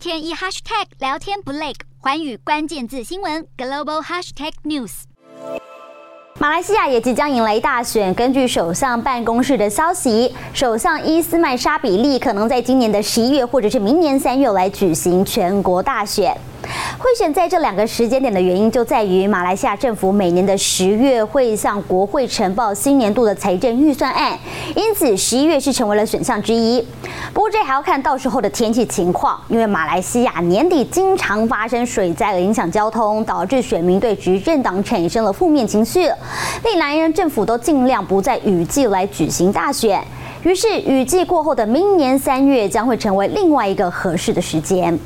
天一 hashtag 聊天不累，环宇关键字新闻 global hashtag news。马来西亚也即将迎来大选，根据首相办公室的消息，首相伊斯迈沙比利可能在今年的十一月或者是明年三月来举行全国大选。会选在这两个时间点的原因，就在于马来西亚政府每年的十月会向国会呈报新年度的财政预算案，因此十一月是成为了选项之一。不过这还要看到时候的天气情况，因为马来西亚年底经常发生水灾而影响交通，导致选民对执政党产生了负面情绪。历来政府都尽量不在雨季来举行大选，于是雨季过后的明年三月将会成为另外一个合适的时间。